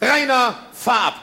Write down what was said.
Rainer Farb.